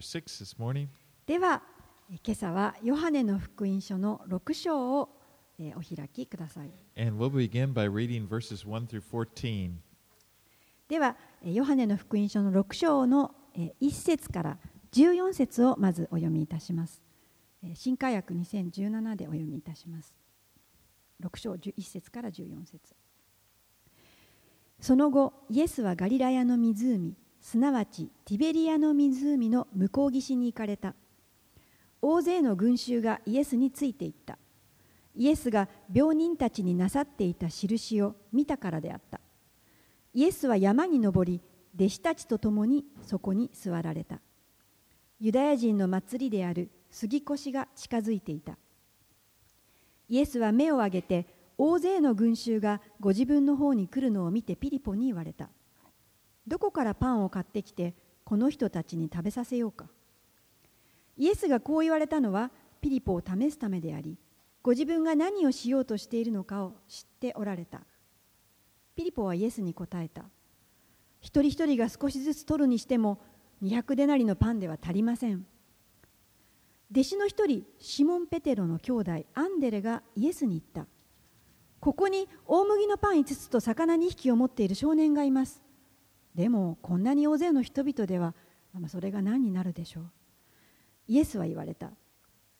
6 this morning. ではえ今朝はヨハネの福音書の6章をえーお開きください And we'll begin by reading verses 1 through 14. ではえーヨハネの福音書の6章のえー1節から14節をまずお読みいたしますえー新科学2017でお読みいたします6章1節から14節その後イエスはガリラヤの湖すなわちティベリアの湖の向こう岸に行かれた。大勢の群衆がイエスについていった。イエスが病人たちになさっていた印を見たからであった。イエスは山に登り弟子たちと共にそこに座られた。ユダヤ人の祭りである杉越が近づいていた。イエスは目を上げて大勢の群衆がご自分の方に来るのを見てピリポに言われた。どこからパンを買ってきてこの人たちに食べさせようか。イエスがこう言われたのはピリポを試すためでありご自分が何をしようとしているのかを知っておられた。ピリポはイエスに答えた。一人一人が少しずつ取るにしても200デナリのパンでは足りません。弟子の一人シモン・ペテロの兄弟アンデレがイエスに言った。ここに大麦のパン5つと魚2匹を持っている少年がいます。でもこんなに大勢の人々ではそれが何になるでしょう。イエスは言われた。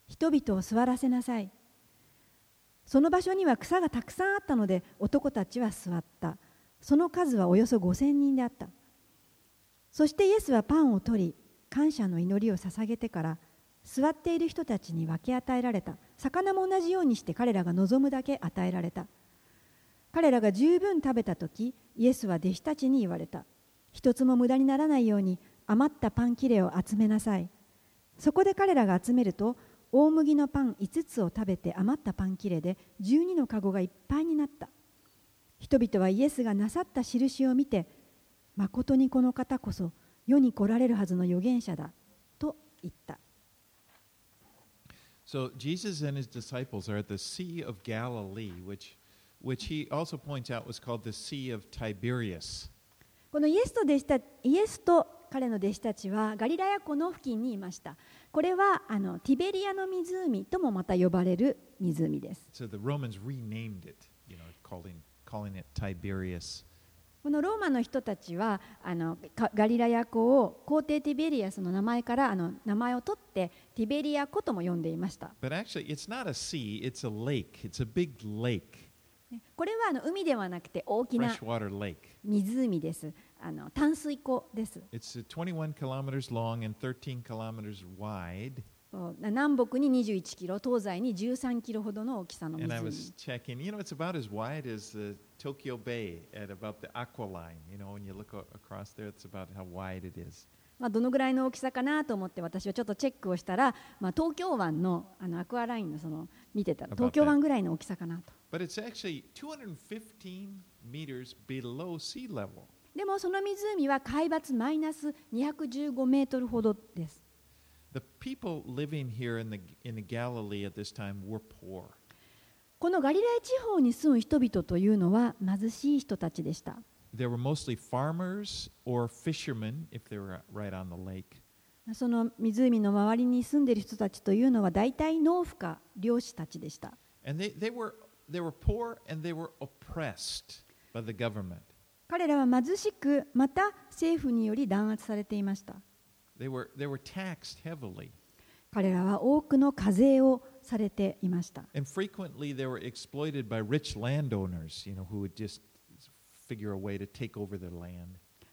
人々を座らせなさい。その場所には草がたくさんあったので男たちは座った。その数はおよそ5000人であった。そしてイエスはパンを取り感謝の祈りを捧げてから座っている人たちに分け与えられた。魚も同じようにして彼らが望むだけ与えられた。彼らが十分食べた時イエスは弟子たちに言われた。一つも無駄にならないように余ったパン切れを集めなさい。そこで彼らが集めると大麦のパン5つを食べて余ったパン切れで12のカゴがいっぱいになった。人々はイエスがなさった印を見て誠にこの方こそ世に来られるはずの預言者だと言った。So Jesus and his disciples are at the Sea of Galilee, which, which he also points out was called the Sea of Tiberias. このイエスと弟子たイエスと彼の弟子たちはガリラヤ湖の付近にいましたこれはあのティベリアの湖ともまた呼ばれる湖です So it, you know, calling, calling. このローマの人たちはあのかガリラヤ湖を皇帝ティベリアスの名前からあの名前を取ってティベリア湖とも呼んでいました。But actually, it's not a sea, it's a lake. It's a big lake, ねこれはあの海ではなくて大きな湖です。あの淡水湖です。南北に21キロ、東西に13キロほどの大きさの湖です。Tokyo Bay at about the aqua line. You know, when you look across there, it's about how wide it is. まあどのぐらいの大きさかなと思って私はちょっとチェックをしたら、まあ東京湾のあのアクアラインのその見てた東京湾ぐらいの大きさかな。But it's actually 215 meters below sea level. でもその湖は海抜マイナス215メートルほどです。The people living here in the, in the Galilee at this time were poor. このガリラヤ地方に住む人々というのは貧しい人たちでした。They were mostly farmers or fishermen if they were right on the lake. その湖の周りに住んでいる人たちというのは大体農夫か漁師たちでした。And they, they, were, 彼らは貧しく、また政府により弾圧されていました。彼らは多くの課税をされていました。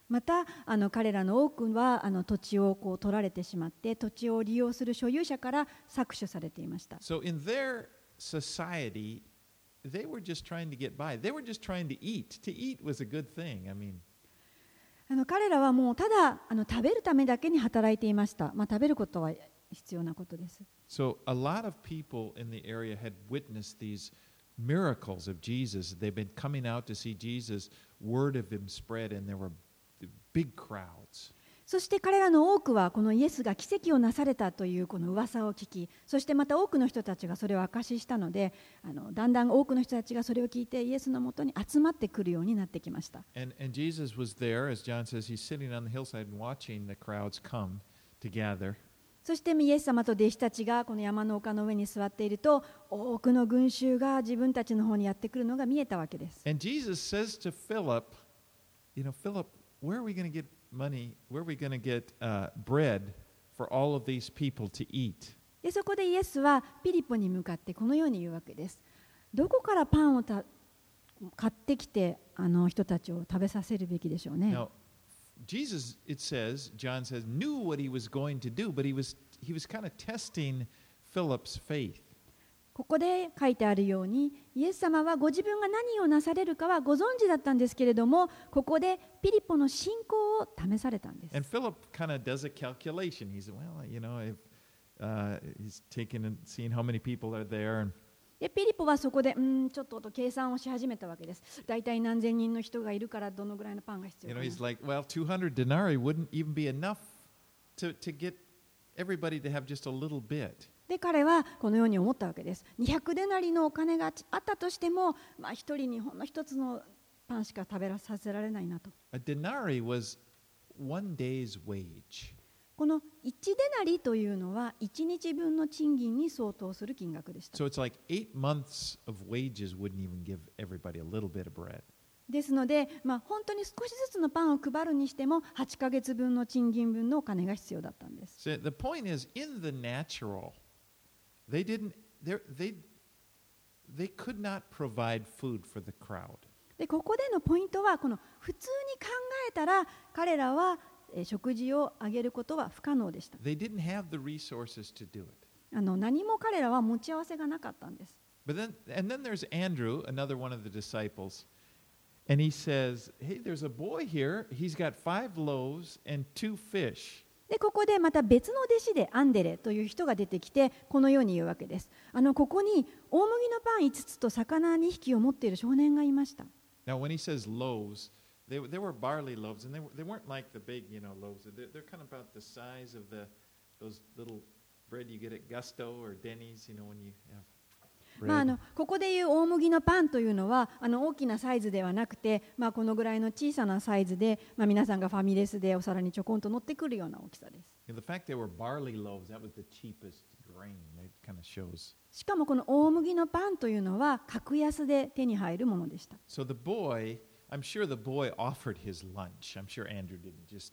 またあの彼らの多くはあの土地をこう取られてしまって土地を利用する所有者から搾取されていました。they were just trying to get by. They were just trying to eat. To eat was a good thing. I mean, あの彼らはもうただあの食べるためだけに働いていました。まあ、食べることは必要なことです。 so a lot of people in the area had witnessed these miracles of Jesus. They've been coming out to see Jesus. Word of him spread, and there were big crowds. そして彼らの多くはこのイエスが奇跡をなされたというこの噂を聞きそしてまた多くの人たちがそれを証ししたのであのだんだん多くの人たちがそれを聞いてイエスのもとに集まってくるようになってきました。And, and Jesus was there, as John says, he's sitting on the hillside and watching the crowds come to to gather. そしてイエス様と弟子たちがこの山の丘の上に座っていると多くの群衆が自分たちの方にやってくるのが見えたわけです。And Jesus says to Philip, You know, Philip, where are we going to get money? Where are we going to get uh, bread for all of these people to eat? でそこでイエスはピリポに向かってこのように言うわけです。どこからパンをた買ってきてあの人たちを食べさせるべきでしょうね。 Now, Jesus, it says, John says, knew what he was going to do, but he was, he was kind of testing Philip's faith. ここで書いてあるようにイエス様はご自分が何をなされるかはご存知だったんですけれどもここでピリポの信仰を試されたんです And Philip kind of does a calculation. He said, well, you know, if uh, he's taking and seeing how many people are there, and でピリポはそこでうんちょっと計算をし始めたわけです大体何千人の人がいるからどのぐらいのパンが必 you 要 know, かな he's like, well, 200 denarii wouldn't even be enough to, to get everybody to have just a little bit. で彼はこのように思ったわけです200デナリのお金があったとしても、まあ、一人にほんの一つのパンしか食べさせられないなと.この1デナリというのは1日分の賃金に相当する金額でした So like. ですので、まあ、本当に少しずつのパンを配るにしても8ヶ月分の賃金分のお金が必要だったんです。So they didn't. they're- They they could not provide food for the crowd. でここでのポイントはこの普通に考えたら彼らはえー食事をあげることは不可能でした They didn't have the resources to do it. あの何も彼らは持ち合わせがなかったんです But then, and then there's Andrew, another one of the disciples, and he says, "Hey, there's a boy here. He's got five loaves and two fish." でここでまた別の弟子でアンデレという人が出てきてこのように言うわけですあのここに大麦のパン5つと魚2匹を持っている少年がいました Now, when he says loaves, they, they were barley loaves, and they, were, they weren't like the big, you know, loaves. They're, they're kind of about the size of the those little bread you get at Gusto or Denny's, you know, when you have まあ、あのここでいう大麦のパンというのはあの大きなサイズではなくて、まあ、このぐらいの小さなサイズで、まあ、皆さんがファミレスでお皿にちょこんと乗ってくるような大きさです。しかもこの大麦のパンというのは格安で手に入るものでした。So the boy, I'm sure the boy offered his lunch. I'm sure Andrew didn't just,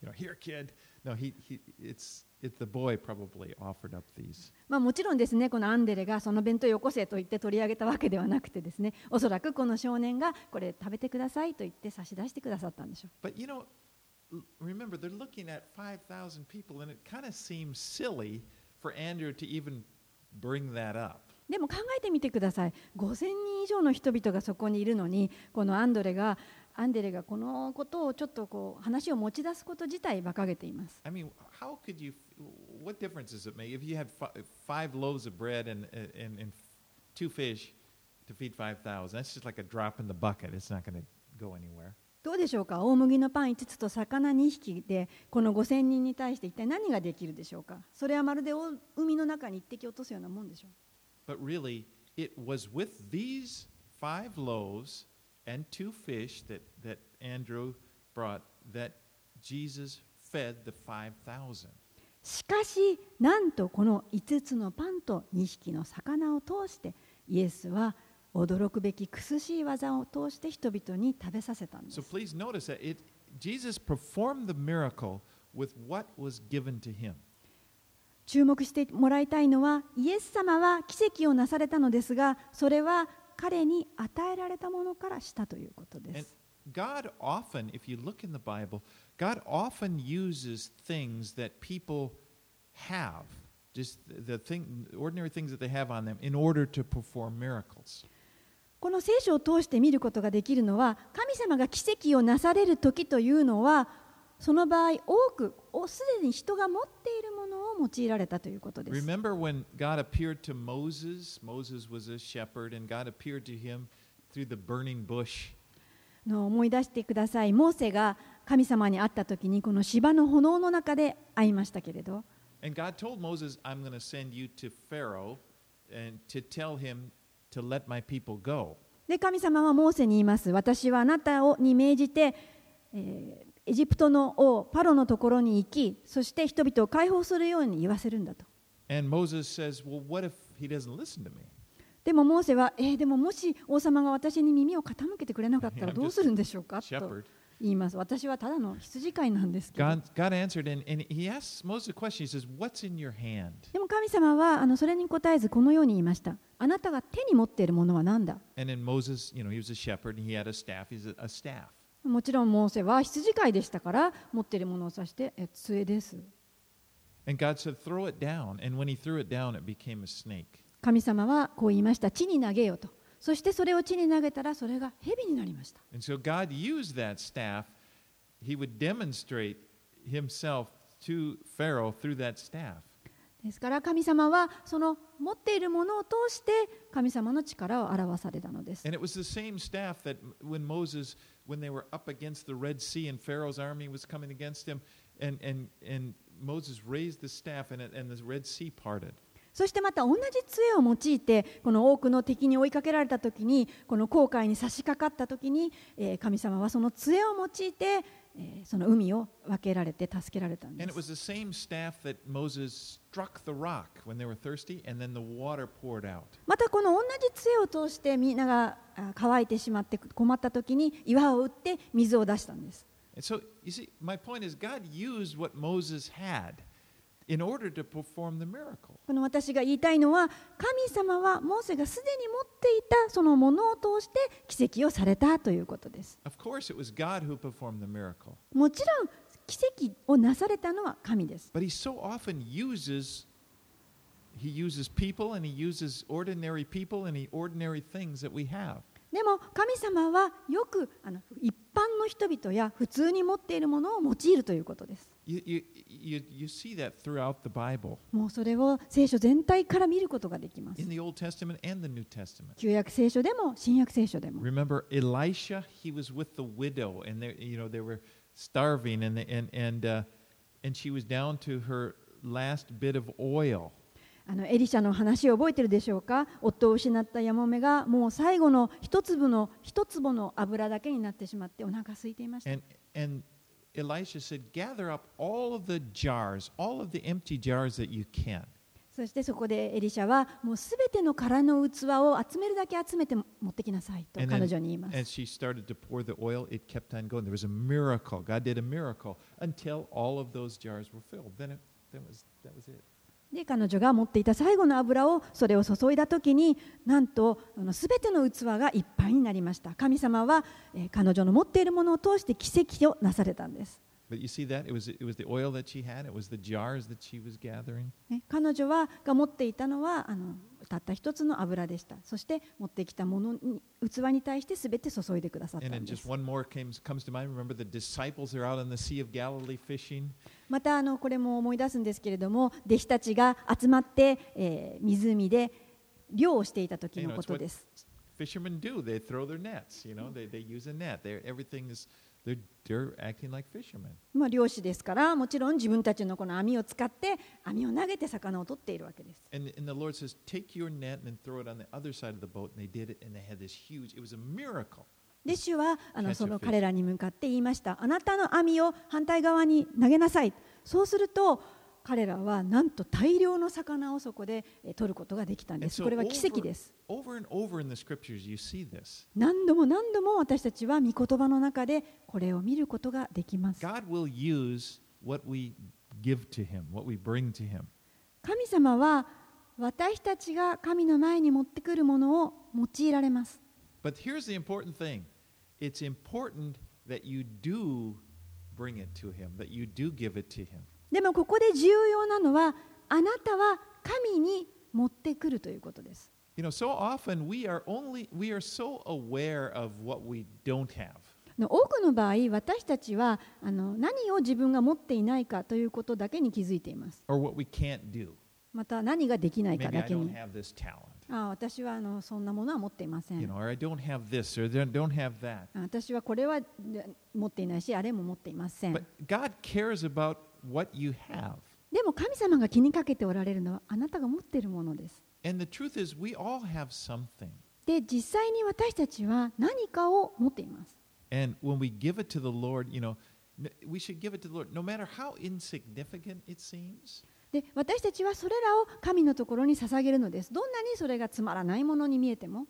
you know, here, kid. No, he, he it's it, the boy probably offered up these. まあ、もちろんですねこのアンデレがその弁当よこせと言って取り上げたわけではなくてですねおそらくこの少年がこれ食べてくださいと言って差し出してくださったんでしょう But you know, remember they're looking at 5,000 people, and it kind of seems silly for Andrew to even bring that up. でも考えてみてください5000人以上の人々がそこにいるのにこのアンドレがアンデレがこのことをちょっとこう話を持ち出すこと自体馬鹿げています I mean, how could you? What difference does it make if you had fi- five loaves of bread and and, and two fish to feed 5,000? That's just like a drop in the bucket. It's not going to go anywhere. どうでしょうか大麦のパン5つと魚2匹でこの5000人に対して一体何ができるでしょうかそれはまるでお海の中に一滴落とすようなもんでしょう But really, it was with these five loaves and two fish that, that Andrew brought that Jesus fed the 5,000. しかしなんとこの5つのパンと2匹の魚を通してイエスは驚くべき苦しい技を通して人々に食べさせたんで So す please notice that it, Jesus performed the miracle with what was given to him. 注目してもらいたいのはイエス様は奇跡をなされたのですがそれは彼に与えられたものからしたということです God often, if you look in the Bible, God often uses things that people have, just the thing, ordinary things that they have on them, in order to perform miracles. この聖書を通して見ることができるのは神様が奇跡をなされる時というのはその場合多くおすでに人が持っているものを用いられたということです。Remember when God appeared to Moses? Moses was a shepherd, and God appeared to him through the burning bush. の思い出してください。モーセが神様に会った時にこの芝の炎の中で会いましたけれど And God told Moses, I'm going to send you to Pharaoh and to tell him to let my people go. で神様はモーセに言います私はあなたをに命じて、えーエジプトの王パロのところに行き、そして人々を解放するように言わせるんだと。でもモーは、もし王様が私に耳を傾けてくれなかったら どうするんでしょうか？と言います。私はただの羊飼いなんです。でも神様はあのそれに答えずこのように言いました。あなたが手に持っているものは何だ？もちろん、モーセは羊飼いでしたから、持っているものを指して、え杖です。神様はこう言いました、地に投げようと。そして、それを地に投げたら、それが蛇になりました。ですから神様はその持っているものを通して神様の力を表されたのです。When they were up against the Red Sea and Pharaoh's army was coming against him, and, and, and Moses raised the staff and, and the Red Sea parted. そしてまた同じ杖を用いてこの多くの敵に追いかけられた時にこの航海に差し掛かった時に、えー神様はその杖を用いて、えーその海を分けられて助けられたんで And it す was the same staff that Moses struck the rock when they were thirsty, and then the water poured out. またこの同じ杖を通してみんながあ乾いてしまって困った時に岩を打って水を出したんです。この私が言いたいのは神様はモーセがすでに持っていたそのものを通して奇跡をされたということです。もちろん奇跡をなされたのは神です。He uses people and he uses ordinary people and he ordinary things that we have. でも神様はよくあの一般の人々や普通に持っているものを用いるということです。You, you, you, you see that throughout the Bible, もうそれを聖書全体から見ることができます in。the Old Testament and the New Testament. 旧約聖書でも新約聖書でも。Remember Elisha? He was with the widow, and they, you know they were starving, and and and uh, and she was down to her last bit of oil. あのエリシャの話を覚えてるでしょうか夫を失ったヤモメがもう最後の一粒の一粒の油だけになってしまってお腹空いていました。And and Elisha said, "Gather up all of the jars, all of the empty jars that you can." そしてそこでエリシャはもうすべての空の器を集めるだけ集めて持ってきなさいと And 彼女に言います。as she started to pour the oil, it kept on going. There was a miracle. God did a miracle until all of those jars were filled. Then it, that was that was it. で彼女が持っていた最後の油をそれを注いだ時になんとすべての器がいっぱいになりました。神様は、え彼女の持っているものを通して奇跡をなされたんです、But you see that it was it was the oil that she had. It was the jars that she was gathering. ね、彼女はが持っていたのはあのたった一つの油でしたそして持ってきたものに器に対してすべて注いでくださった And ん then で just す one more came, comes to mind. Remember the disciples are out in the Sea of Galilee fishing. またあのこれも思い出すんですけれども弟子たちが集まって、えー湖で漁をしていた時 You の know, こ it's と what です。 fishermen do. They throw their nets. You know, they, they use a net. They everything is まあ漁師ですから、もちろん自分たちのこの網を使って、網を投げて魚を取っているわけです。で主はあのその彼らに向かって言いました。あなたの網を反対側に投げなさい。そうすると、彼らはなんと大量の魚をそこで取ることができたんです。これは奇跡です。何度も何度も私たちは御言葉の中でこれを見ることができます。神様は私たちが神の前に持ってくるものを用いられます。でもここで重要なのはあなたは神に持ってくるということです。多くの場合、私たちはあの何を自分が持っていないかということだけに気づいています。また何ができないかだけに。ああ私はあのそんなものは持っていません。私はこれは持っていないし、あれも持っていません。でも神様が気にかけておられるのはあなたが持っているものです。で、実際に私たちは何かを持っています。で、私たちはそれらを神のところに捧げるのです。どんなにそれがつまらないものに見えても。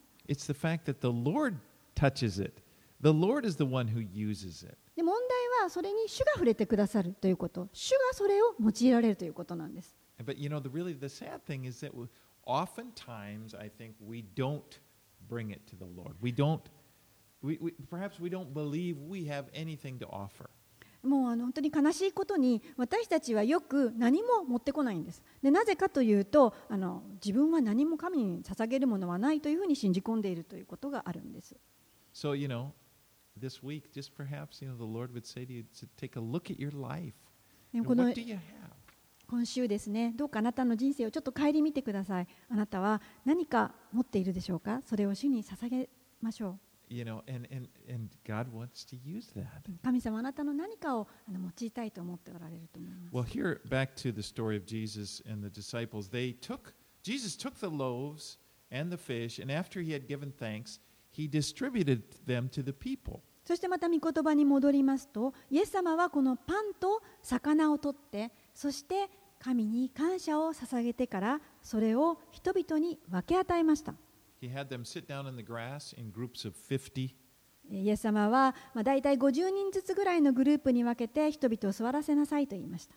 問題たそれに主が触れてくださるということ、主がそれを用いられるということなんです。もう本当に悲しいことに私たちはよく何も持ってこないんです。でなぜかというとあの自分は何も神に捧げるものはないというふうに信じ込んでいるということがあるんです。So, you know, this week, just perhaps you know, the Lord would say to you to take a look at your life. で And この what do you have? 今週ですねどうかあなたの人生をちょっと顧みてくださいあなたは何か持っているでしょうかそれを主に捧げましょ You know, and and and God wants to use that. う神様あなたの何かをあの用いたいと思っておられると思います Well, here back to the story of Jesus and the disciples. They took Jesus took the loaves and the fish, and after he had given thanks, he distributed them to the people. そしてまた御言葉に戻りますと、イエス様はこのパンと魚を取って、そして神に感謝を捧げてから、それを人々に分け与えました。イエス様は、まあ、大体50人ずつぐらいのグループに分けて人々を座らせなさいと言いました。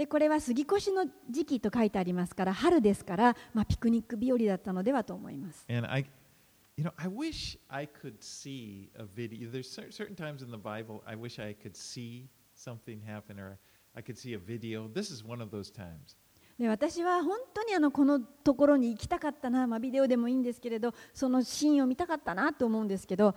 でこれは杉越の時期と書いてありますから春ですから、まあ、ピクニック日和だったのではと思います And I, you know, I wish I could see a video. There's cer- certain times in the Bible I wish I could see something happen or I could see a video. This is one of those times. で私は本当にあのこのところに行きたかったな、まあ、ビデオでもいいんですけれどそのシーンを見たかったなと思うんですけど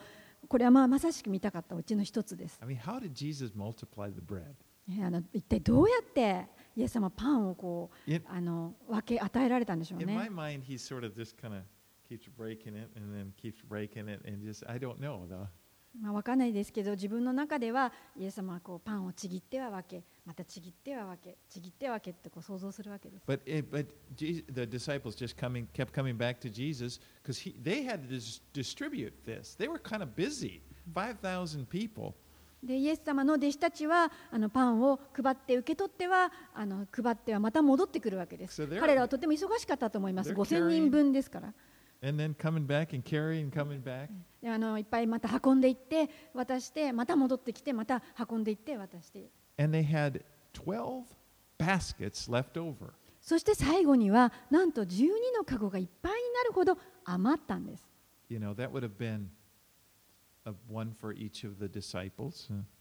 これはまあまさしく見たかったうちの一つです I mean, how did Jesus multiply the bread? ねあの一体どうやってイエス様パンをこう In, あの分け与えられたんでしょう in my ね。mind, he sort of just kind of keeps breaking it and then keeps breaking it and just, I don't know. though. まあ、分かんないですけど自分の中ではイエス様はこうパンをちぎっては分けまたちぎっては分けちぎっては分けってこう想像するわけです。But, it, but the disciples just coming, kept coming back to Jesus because they had to dis- distribute this. They were kind of busy, 5,000 people. でイエス様の弟子たちはあのパンを配って受け取ってはあの配ってはまた戻ってくるわけです。So 彼らはとても忙しかったと思います。they're 5000人分ですから。And then coming back and carrying, coming back. であのいっぱいまた運んでいって渡してまた戻ってきてまた運んでいって渡して And they had 12 baskets left over. そして最後にはなんと12のカゴがいっぱいになるほど余ったんです。You know, that would have been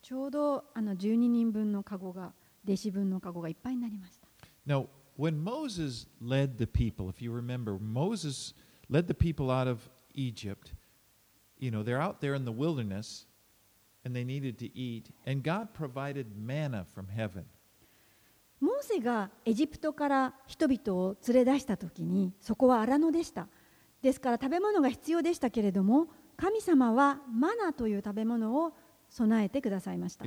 ちょうどあの12人分のカゴが弟子分のカゴがいっぱいになりました。Now, when Moses led the people, if you remember, Moses led the people out of Egypt. You know, they're out there in the wilderness and they needed to eat, and God provided manna from heaven. モーセがエジプトから人々を連れ出した時にそこは荒野でした。ですから食べ物が必要でしたけれども神様はマナという食べ物を備えてくださいました。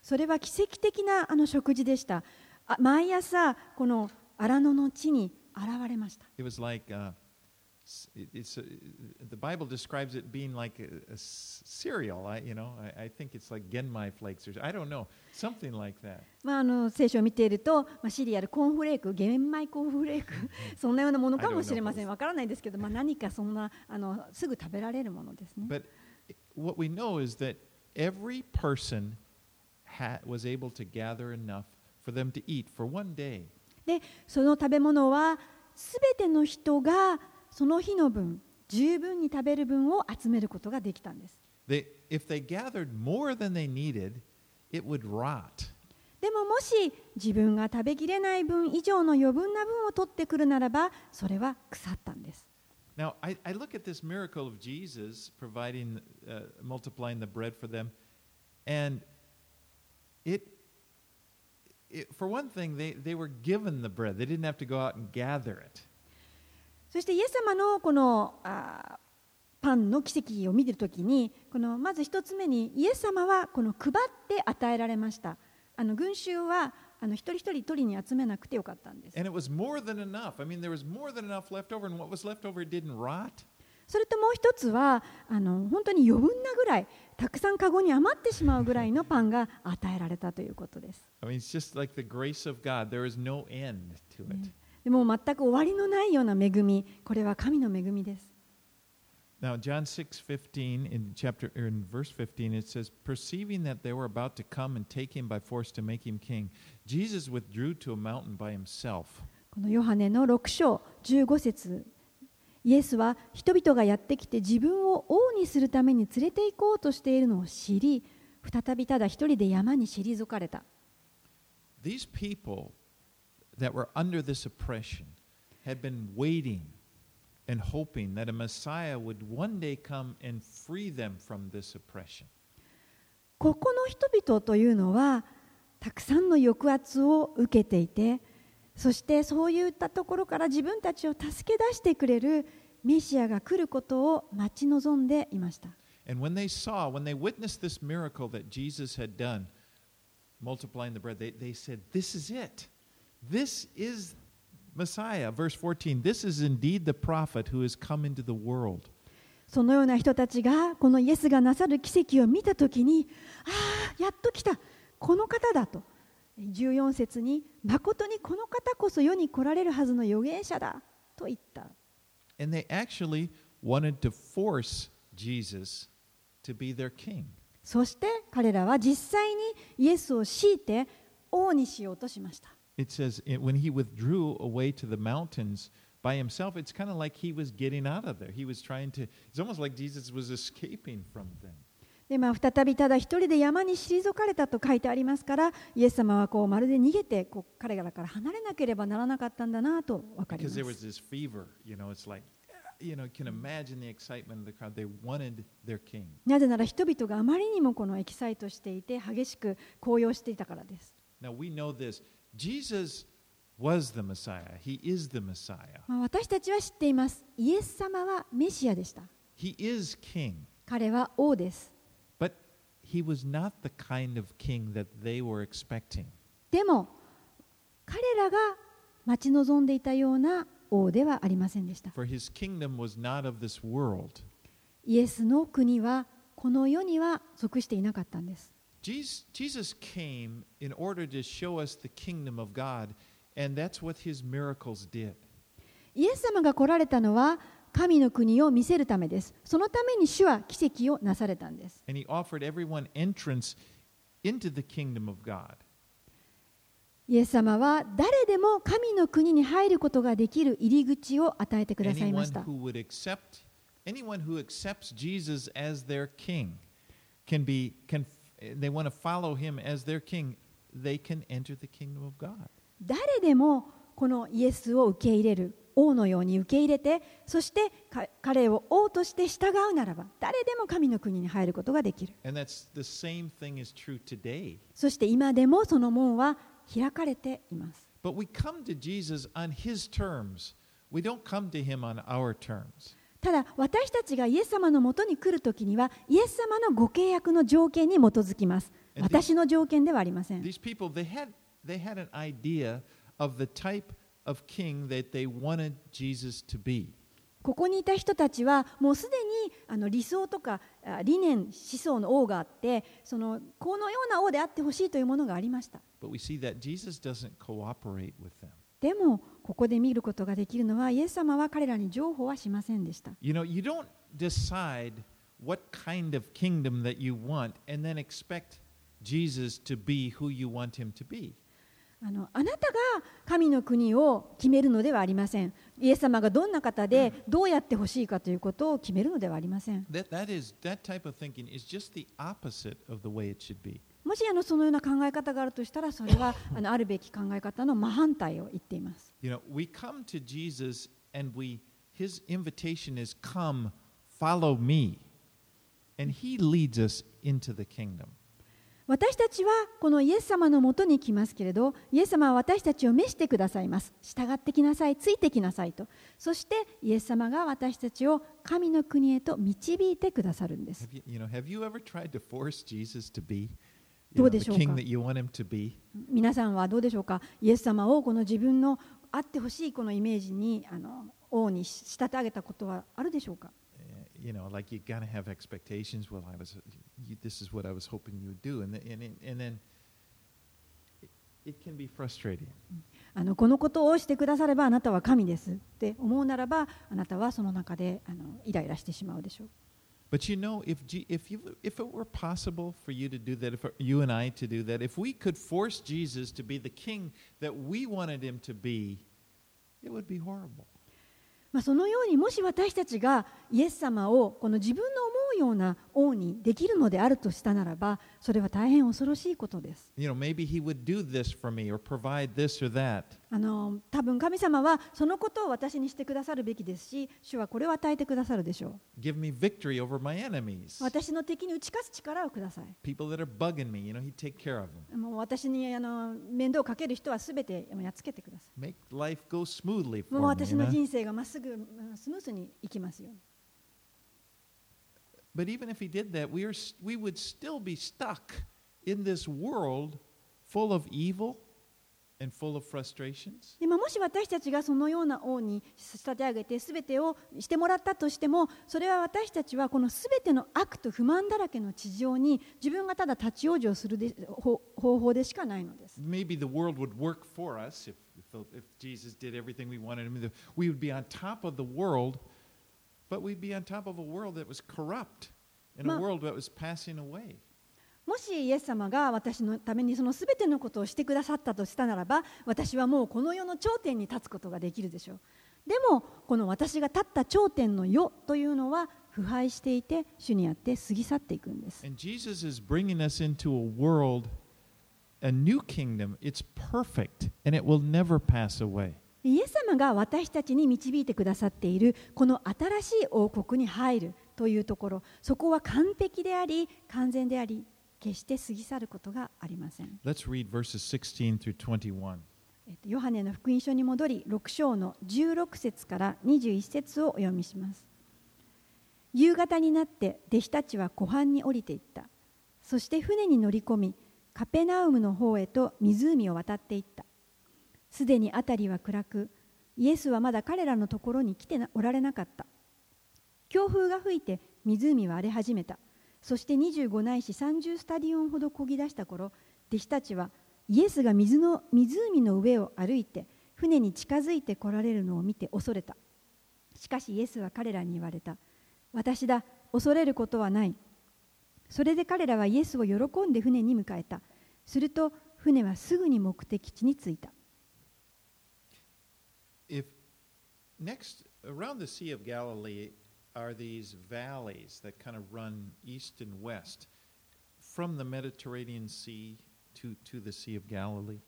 それは奇跡的なあの食事でした。毎朝、この荒野の地に現れました。It- it's a, the Bible describes it being like a, a cereal. I, you know, I, I think it's like Genmai flakes or I don't know, something like that. まあ、あの聖書を見ていると、まあ、シリアル、コーンフレーク、玄米コーンフレーク、そんなようなものかもしれません。わからないですけど、まあ、何かそんなあのすぐ食べられるものですね。But what we know is that every person ha- was able to gather enough for them to eat for one day. で、その食べ物はすべての人がその日の分、十分に食べる分を集めることができたんです。They, if they gathered more than they needed, it would rot. でももし自分が食べきれない分以上の余分な分を取ってくるならば、それは腐ったんです。Now, I, I look at this miracle of Jesus providing, uh, multiplying the bread for them, and it, it for one thing, they, they were given the bread. They didn't have to go out and gather it. そしてイエス様のこのパンの奇跡を見ているときに、このまず一つ目に、イエス様はこの配って与えられました。あの群衆はあの一人一人取りに集めなくてよかったんです。それともう一つはあの、本当に余分なぐらい、たくさんカゴに余ってしまうぐらいのパンが与えられたということです。でも全く終わりのないような恵み、これは神の恵みです。Now, John 6:15 in chapter or in verse 15 it says, "Perceiving that they were about to come and take him by force to make him king, Jesus withdrew to a mountain by himself." このヨハネの6章15節イエスは人々がやってきて自分を王にするために連れて行こうとしているのを知り再びただ一人で山に退かれた These people that were under this oppression had been waiting and hoping that a Messiah would one day come and free them from this oppression. ここの人々というのはたくさんの抑圧を受けていてそしてそういったところから自分たちを助け出してくれるメシアが来ることを待ち望んでいました And when they saw, when they witnessed this miracle that Jesus had done, multiplying the bread, they, they said, This is it. This is Messiah, verse 14. This is indeed the prophet who has come into the world. そのような人たちがこのイエスがなさる奇跡を見たときに、ああ、やっと来た、この方だと、14節に、誠にこの方こそ世に来られるはずの預言者だと言った。そして彼らは実際にイエスを強いて王にしようとしました。It says when he withdrew away to the mountains by himself, it's kind of like he was getting out of there. He was trying to, it's almost like Jesus was escaping from them. でまあ、再びただ一人で山に退かれたと書いてありますからイエス様はこうまるで逃げてこう彼らから離れなければならなかったんだなと分かります.なぜなら人々があまりにもこのエキサイトしていて激しく高揚していたからです。Now we know this. Jesus was the Messiah. He is the Messiah. まあ、私たちは知っています。イエス様はメシアでした。He is king. 彼は王です。But he was not the kind of king that they were expecting. でも彼らが待ち望んでいたような王ではありませんでした。For his kingdom was not of this world. イエスの国はこの世には属していなかったんです。Jesus, came in order to show us the kingdom of God, and that's what his miracles did. イエス様が来られたのは神の国を見せるためです。そのために主は奇跡をなされたんです。And he offered everyone entrance into the kingdom of God. イエス様は誰でも神の国に入ることができる入り口を与えてくださいました。anyone who accepts Jesus as their king can be can they want to follow him as their king, they can enter the kingdom of God. 誰でもこのイエスを受け入れる王のように受け入れてそしてか彼を王として従うならば誰でも神の国に入ることができる And that's the same thing is true today. そして今でもその門は開かれています But we come to Jesus on his terms. We don't come to him on our terms. ただ私たちがイエス様のもとに来るときにはイエス様のご契約の条件に基づきます。私の条件ではありません。ここにいた人たちはもうすでに理想とか理念、思想の王があってこのような王であってほしいというものがありました。でもここで見ることができるのは、イエス様は彼らに譲歩はしませんでした。あ,なたが神の国を決めるのではありません。イエス様がどんな方でどうやって欲しいかということを決めるのではありません。もしあのそのような考え方があるとしたら、それは あ,のあるべき考え方の真反対を言っています。私たちはこのイエス様のもとに来ますけれど、イエス様は私たちを召してくださいます。従ってきなさい、ついてきなさいと。そしてイエス様が私たちを神の国へと導いてくださるんです。どうでしょうか？皆さんはどうでしょうか？イエス様をこの自分のあってほしいこのイメージにあの王に仕立て上げたことはあるでしょうか Uh, You know, like you gotta have expectations. Well, I was, you, this is what I was hoping you would do, and and, and then it, it can be frustrating. あのこのことをしてくださればあなたは神ですって思うならばあなたはその中であのイライラしてしまうでしょう But you know, if G, if you if it were possible for you to do that, if you and I to do that, if we could force Jesus to be the king that we wanted him to be, it would be horrible. まあ、そのようにもし私たちがイエス様をこの自分の思うような王にできるのであるとしたならばそれは大変恐ろしいことです。 You know, maybe he would do this for me or provide this or that. あの多分神様はそのことを私にしてくださるべきですし主はこれを与えてくださるでしょ Give me victory over my enemies. う私の敵に打ち勝つ力をください People that are bugging me, you know, he'd take care of them. もう私にあの面倒をかける人はすべてやっつけてくださ Make life go smoothly い for もう me. 私の?人生がまっすぐうんスムースにいきますよ But even if he did that, we, are, we would still be stuck in this world full of evil and full of frustrations. でもし私たちがそのような王に仕立て上げて全てをしてもらったとしてもそれは私たちはこの全ての悪と不満だらけの地上に自分がただ立ち往生する方法でしかないのです。もしイエス様が私のためにその全てのことをしてくださったとしたならば私はもうこの世の頂点に立つことができるでしょうでもこの私が立った頂点の世というのは腐敗していて主にあって過ぎ去っていくんです And Jesus is bringing us into a world, a new kingdom. It's perfect and it will never pass away. イエス様が私たちに導いてくださっているこの新しい王国に入るというところそこは完璧であり完全であり決して過ぎ去ることがありません。Let's read verses 16 through 21. えっとヨハネの福音書に戻り6章の16節から21節をお読みします。夕方になって弟子たちは湖畔に降りていった。そして船に乗り込みカペナウムの方へと湖を渡っていった。すでに辺りは暗くイエスはまだ彼らのところに来てなおられなかった。強風が吹いて湖は荒れ始めたそして25ないし30スタディオンほど漕ぎ出した頃弟子たちはイエスが水の湖の上を歩いて船に近づいて来られるのを見て恐れた。しかしイエスは彼らに言われた。私だ恐れることはない。それで彼らはイエスを喜んで船に迎えた。すると船はすぐに目的地に着いた。If next around the Sea of Galilee are these valleys that kind of run east and west from the Mediterranean Sea to, to the Sea of Galilee.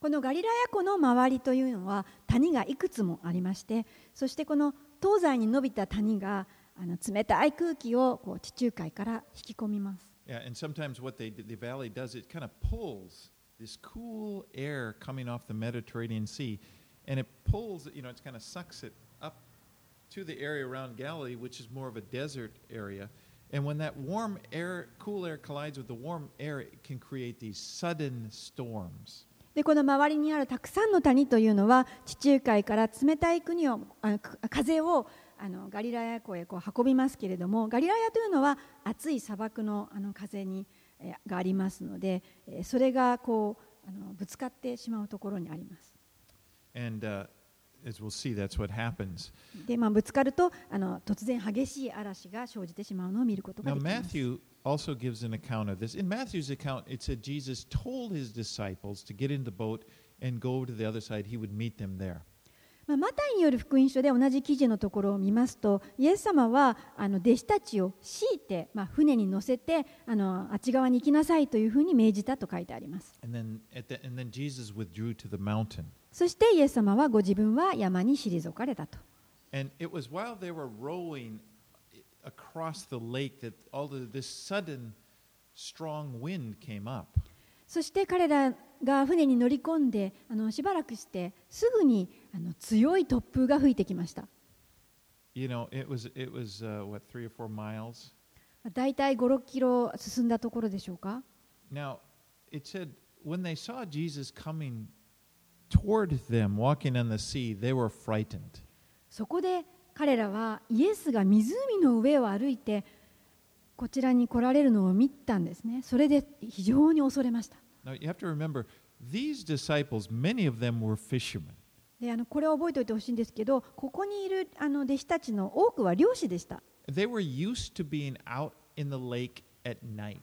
このガリラヤ湖の周りというのは谷がいくつもありましてそしてこの東西に伸びた谷があの冷たい空気をこう地中海から引き込みます Yeah, and sometimes what they, the valley does, it kind of pulls this cool air coming off the Mediterranean Sea, and it pulls, you know, it kind of sucks it up to the area around Galilee, which is more of a desert area. And when that warm air, cool air collides with the warm air, it can create these sudden storms. でこの周りにあるたくさんの谷というのは地中海から冷たい国をあか風をあのガリラヤ湖へこう運びますけれどもガリラヤというのは暑い砂漠のあの風に、えーがありますので、えーそれがこうあのぶつかってしまうところにあります。And uh, as we'll see, that's what happens. で、まあ、ぶつかるとあの突然激しい嵐が生じてしまうのを見ることが Now, できます。 Matthew also gives an account of this. In Matthew's account, it said Jesus told his disciples to get in the boat and go to the other side. He would meet them there. まあ、マタイによる福音書で同じ記事のところを見ますと、イエス様はあの弟子たちを強いて、まあ、船に乗せてあ,のあっち側に行きなさいというふうに命じたと書いてあります。そしてイエス様はご自分は山に退かれたと。そして彼らが船に乗り込んであのしばらくしてすぐにあの強い突風が吹いてきました。だいたい5、6キロ進んだところでしょうか？そこで彼らはイエスが湖の上を歩いてこちらに来られるのを見たんですね。それで非常に恐れました。Now you have to remember, these disciples, many of them were fishermen. であのこれを覚えておいてほしいんですけど、ここにいるあの弟子たちの多くは漁師でした。They were used to being out in the lake at night.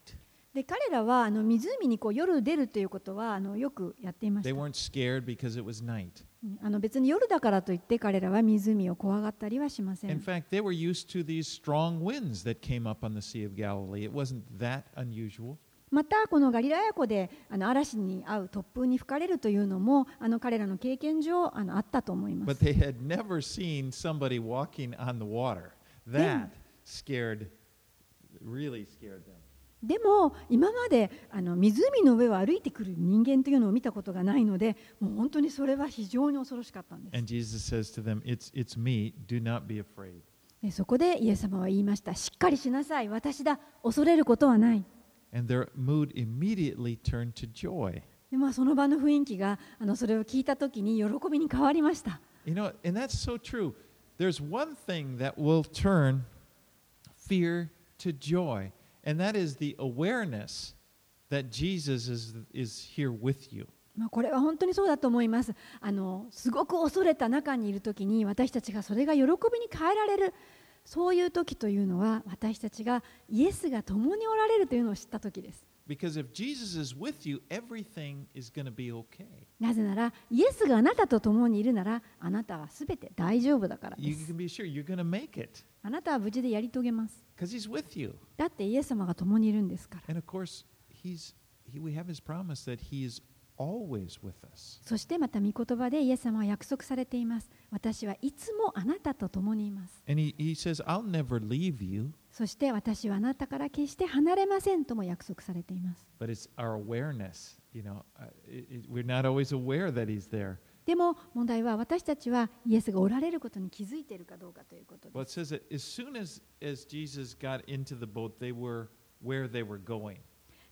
で彼らはあの湖にこう夜出るということはあのよくやっていまし They た。weren't scared because it was night. うんあの別に夜だからといって彼らは湖を怖がったりはしませ In ん。fact, they were used to these strong winds that came up on the Sea of Galilee. It wasn't that unusual. またこのガリラヤ湖であの嵐に遭う突風に吹かれるというのもあの彼らの経験上あのあったと思いま But す。they had never seen somebody walking on the water. That scared, really scared them. でも今まであの湖の上を歩いてくる人間というのを見たことがないのでもう本当にそれは非常に恐ろしかったんです And Jesus says to them, It's, it's me. Do not be afraid. でそこでイエス様は言いましたしっかりしなさい私だ恐れることはないでまあ、その場の雰囲気があのそれを聞いたときに喜びに変わりました。これは本当にそうだと思います。あのすごく恐れた中にいるときに私たちがそれが喜びに変えられる。そういう時というのは私たちがイエスが共におられるというのを知った時です Because if Jesus is with you, everything is going to be okay. なぜならイエスがあなたと共にいるならあなたはすべて大丈夫だからで You す can be sure you're going to make it あなたは無事でやり遂げます because He's with you. だってイエス様が共にいるんですから And of course, he's, he, we have His promise that He is. そしてまた御言葉でイエス様は約束されています。私はいつもあなたと共にいます。そして私はあなたから決して離れませんとも約束されています。でも問題は私たちはイエスがおられることに気づいているかどうかということです。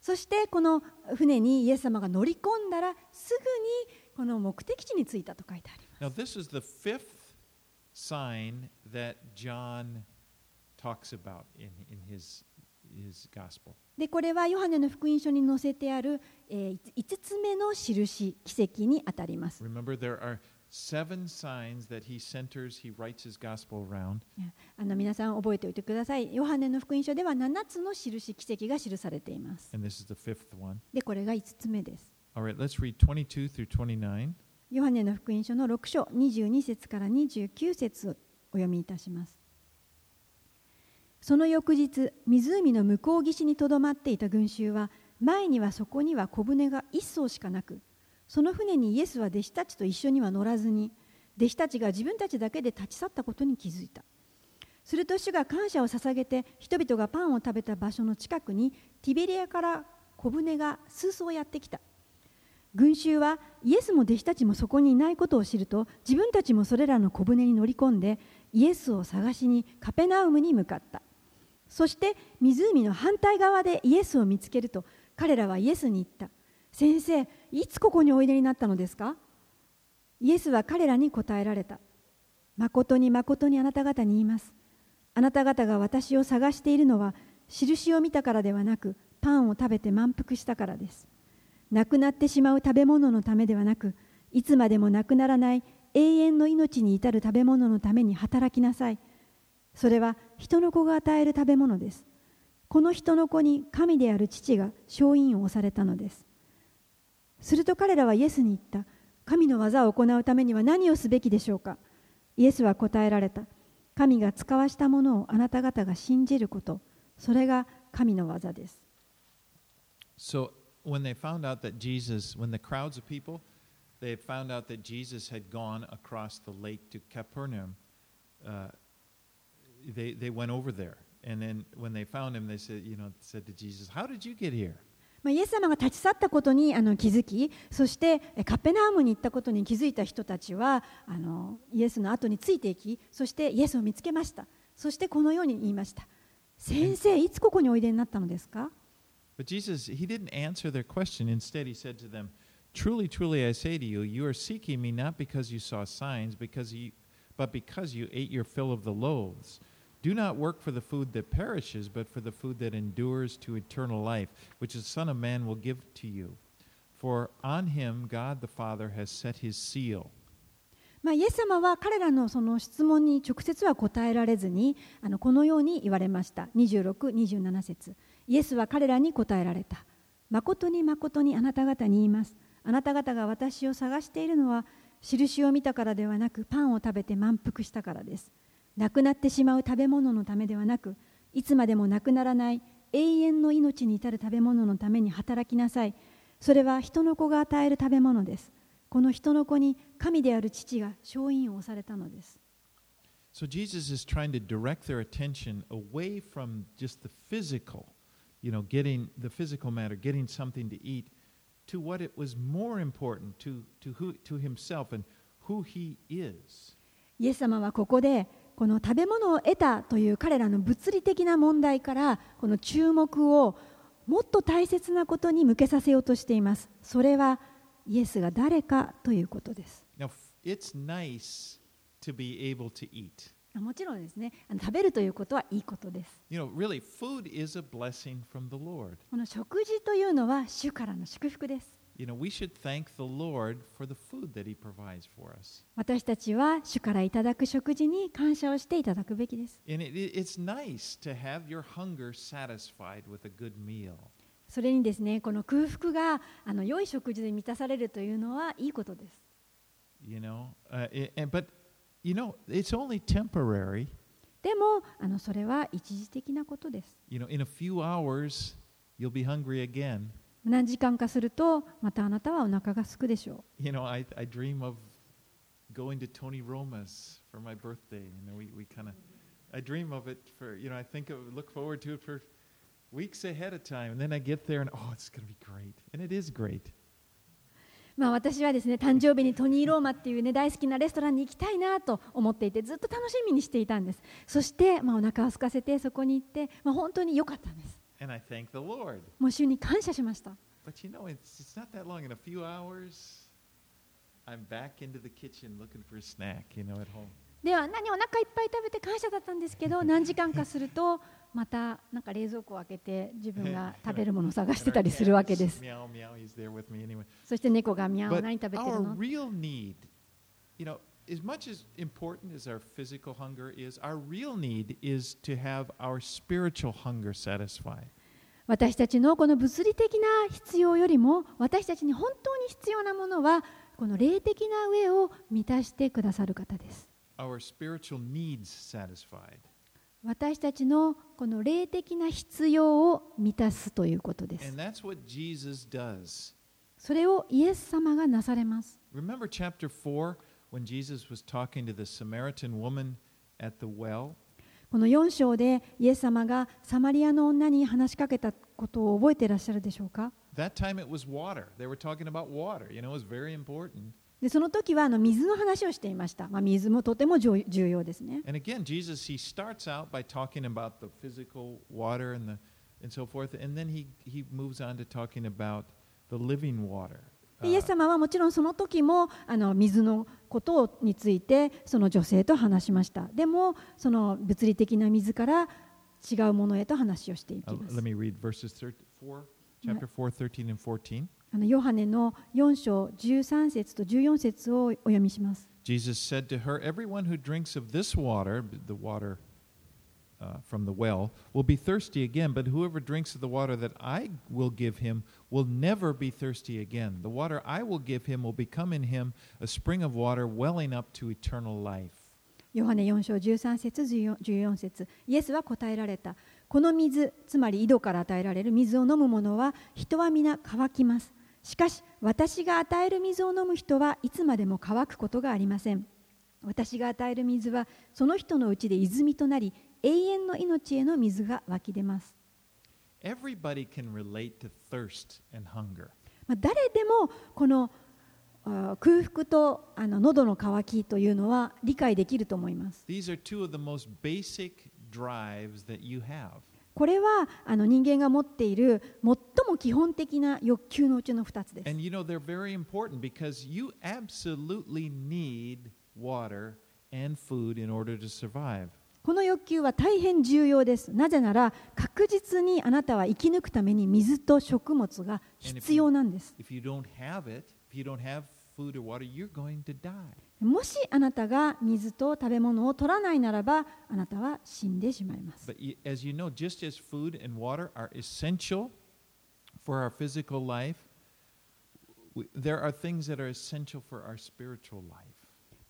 そしてこの船にイエス様が乗り込んだらすぐにこの目的地に着いたと書いてあります。Now, this is the fifth sign that John talks about in, in his, his gospel. でこれはヨハネの福音書に載せてある、え5つ目の印奇跡にあたります。Remember, there are seven signs that he centers, he writes his gospel around. あの皆さん覚えておいてください。ヨハネの福音書では7つの印奇跡が記されています。And this is the fifth one. でこれが5つ目です。All right, let's read 22 through 29. ヨハネの福音書の6章22節から29節をお読みいたします。その翌日、湖の向こう岸にとどまっていた群衆は、前にはそこには小舟が一艘しかなく、その船にイエスは弟子たちと一緒には乗らずに、弟子たちが自分たちだけで立ち去ったことに気づいた。すると主が感謝を捧げて、人々がパンを食べた場所の近くに、ティベリアから小舟が数艘やってきた。群衆はイエスも弟子たちもそこにいないことを知ると自分たちもそれらの小舟に乗り込んでイエスを探しにカペナウムに向かったそして湖の反対側でイエスを見つけると彼らはイエスに言った先生いつここにおいでになったのですか？イエスは彼らに答えられた。誠に誠にあなた方に言います。あなた方が私を探しているのは印を見たからではなくパンを食べて満腹したからです。なくなってしまう食べ物のためではなくいつまでもなくならない永遠の命に至る食べ物のために働きなさい。それは人の子が与える食べ物です。この人の子に神である父が勝因を押されたのです。すると彼らはイエスに言った神の技を行うためには何をすべきでしょうかイエスは答えられた神が使わしたものをあなた方が信じることそれが神の技です So when they found out that Jesus, when the crowds of people, they found out that Jesus had gone across the lake to Capernaum, uh, they, they went over there. And then when they found him, they said, you know, said to Jesus, How did you get here? まあ、イエス様が立ち去ったことにあの気づきそしてえカペナームに行ったことに気づいた人たちはあのイエスの後についていきそしてイエスを見つけましたそしてこのように言いました先生いつここにおいでになったのですか But Jesus, he didn't answer their question. Instead, he said to them, Truly, truly, I say to you, you are seeking me not because you saw signs, because you, but because you ate your fill of the loaves. Do not work for the food that perishes, but for the food that endures to eternal life, which the Son of Man will give to you. For on him God the Father has set his seal. まあ、イエス様は彼らのその質問に直接は答えられずにあのこのように言われました26、27節イエスは彼らに答えられた誠に誠にあなた方に言いますあなた方が私を探しているのは印を見たからではなくパンを食べて満腹したからですなくなってしまう食べ物のためではなくいつまでもなくならない永遠の命に至る食べ物のために働きなさいそれは人の子が与える食べ物ですこの人の子に神である父が勝因を押されたのです So Jesus is trying to direct their attention away from just the physical, you know, getting the physical matter, getting something to eat, to what it was more important to, to, who, to himself and who he is. イエス様はここでこの食べ物を得たという彼らの物理的な問題からこの注目をもっと大切なことに向けさせようとしています。それはイエスが誰かということです。Now, it's nice to be able to eat. もちろんですね。食べるということはいいことです。You know, really, food is a blessing from the Lord. この食事というのは主からの祝福です私たちは主からいただく食事に感謝をしていただくべきです。それにですね、この空腹があの良い食事で満たされるというのはいいことです。でもあの、それは一時的なことです。何時間かするとまたあなたはお腹が空くでしょ You know, I, I dream of going to Tony Roma's for my birthday. You know, we, we kind of, I dream of it for, you know, I think of, look forward to it for weeks ahead of time. And then I get there and, oh, it's going to be great. And it is great. う、まあ、私はですね誕生日にトニー・ローマっていうね大好きなレストランに行きたいなと思っていてずっと楽しみにしていたんですそして、まあ、お腹を空かせてそこに行って、まあ、本当に良かったんですもう主に感謝しました。では何お腹いっぱい食べて感謝だったんですけど 何時間かするとまたなんか冷蔵庫を開けて自分が 食べるものを探してたりするわけです。そして猫がみゃオ何食べてるの？As much as important as our physical hunger is, our real need is to have our spiritual hunger satisfied. 私たちのこの物理的な必要よりも私たちに本当に必要なものはこの霊的な上を満たしてくださる方です.私たちのこの霊的な必要を満たすということです.それをイエス様がなされます Remember chapter 4 when Jesus was talking to the Samaritan woman at the well? この4章でイエス様がサマリアの女に話しかけたことを覚えていらっしゃるでしょうか That time it was water. They were talking about water. You know, it was very important. でその時はあの水の話をしていました、まあ、水もとても重重要ですね And again, Jesus, he starts out by talking about the physical water and, the, and so forth, and then he, he moves on to talking about the living water. イエス様はもちろんその時もあの水のことについてその女性と話しました。でもその物理的な水から違うものへと話をしていきます。ヨハネの4章13節と14節をお読みします。Uh, from the well, will be thirsty again, but whoever drinks of the water that I will give him will never be thirsty again. The water I will give him will become in him a spring of water welling up to eternal life. ヨハネ4章13節14 14節イエスは答えられたこの水つまり井戸から与えられる水を飲む者は人は皆乾きますしかし私が与える水を飲む人はいつまでも乾くことがありません私が与える水はその人のうちで泉となり永遠の命への水が湧き出ます、Everybody can relate to thirst and hunger. まあ、誰でもこのあ空腹とあの喉の渇きというのは理解できると思います These are two of the most basic drives that you have. これはあの人間が持っている最も基本的な欲求のうちの2つです。And you know, they're very important because you absolutely need water and food in order to survive. この欲求は大変重要です。なぜなら確実にあなたは生き抜くために水と食物が必要なんです。もしあなたが水と食べ物を取らないならばあなたは死んでしまいます。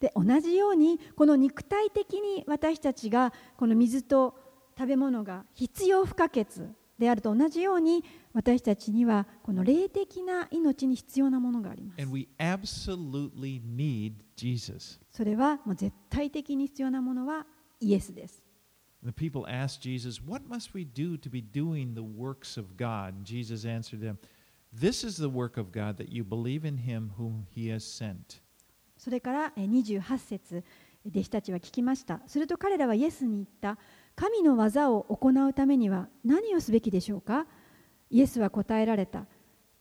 で同じようにこの肉体的に私たちがこの水と食べ物が必要不可欠であると同じように私たちにはこの霊的な命に必要なものがあります.それはもう絶対的に必要なものはイエスです。The people asked Jesus, What must we do to be doing the works of God? And Jesus answered them, This is the work of God, that you believe in him whom he has sent. それから28節弟子たちは聞きました。すると彼らはイエスに言った。神の技を行うためには何をすべきでしょうかイエスは答えられた。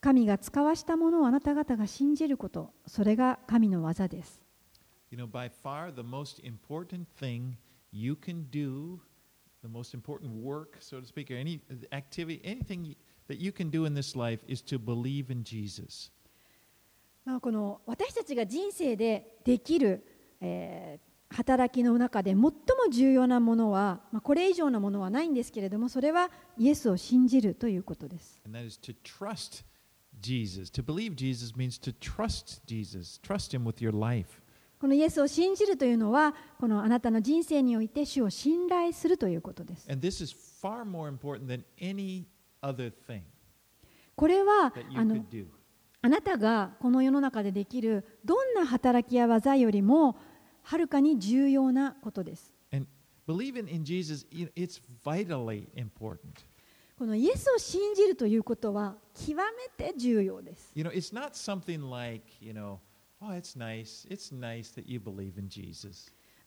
神が使わしたものをあなた方が信じること、それが神の技です。You know, by far the most important thing you can do, the most important work, so to speak, or any activity, anything that you can do in this life is to believe in Jesus. まあ、この私たちが人生でできる、えー、働きの中で最も重要なものは、まあ、これ以上のものはないんですけれどもそれはイエスを信じるということです。このイエスを信じるというのは、このあなたの人生において主を信頼するということです。これは、あのあなたがこの世の中でできるどんな働きや技よりもはるかに重要なことです。このイエスを信じるということは極めて重要です。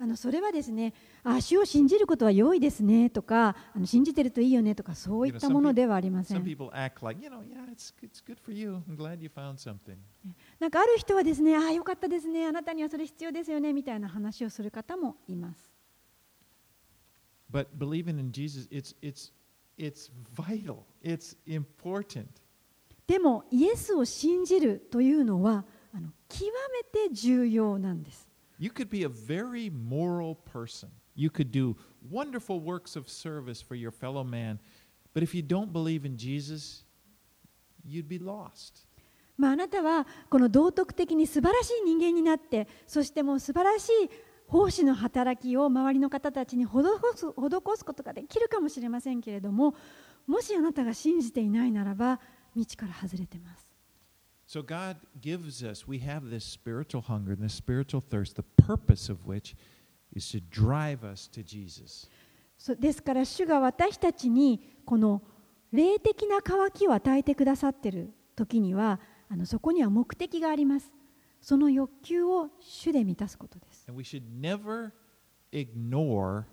あのそれはですね、あ主を信じることは良いですねとか、あの信じてるといいよねとか、そういったものではありません。なんかある人はですね、ああ、よかったですね、あなたにはそれ必要ですよねみたいな話をする方もいます。But believing in Jesus, it's, it's, it's vital. It's important. でも、イエスを信じるというのは、あの極めて重要なんです。You could be a very moral person. You could do wonderful works of service for your fellow man. But if you don't believe in Jesus, you'd be lost. まあ、あなたはこの道徳的に素晴らしい人間になって、そしてもう素晴らしい奉仕の働きを周りの方たちに施す施すことができるかもしれませんけれども、もしあなたが信じていないならば、道から外れてます。So God gives us, we have this spiritual hunger and this spiritual thirst, the purpose of which is to drive us to Jesus. そうですから主が私たちにこの霊的な渇きを与えてくださっている時にはあのそこには目的がありますその欲求を主で満たすことです And we should never ignore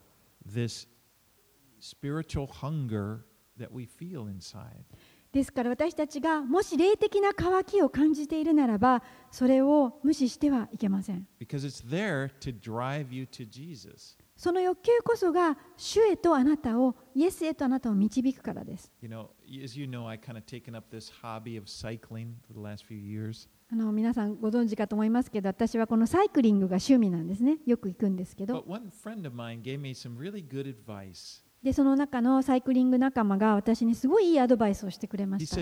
this spiritual hunger that we feel inside. ですから私たちがもし霊的な渇きを感じているならばそれを無視してはいけません。その欲求こそが主へとあなたをイエスへとあなたを導くからです。あの皆さんご存知かと思いますけど私はこのサイクリングが趣味なんですね。よく行くんですけど。But one friend of mine gave me some really good advice. でその中のサイクリング仲間が私にすごいいいアドバイスをしてくれました。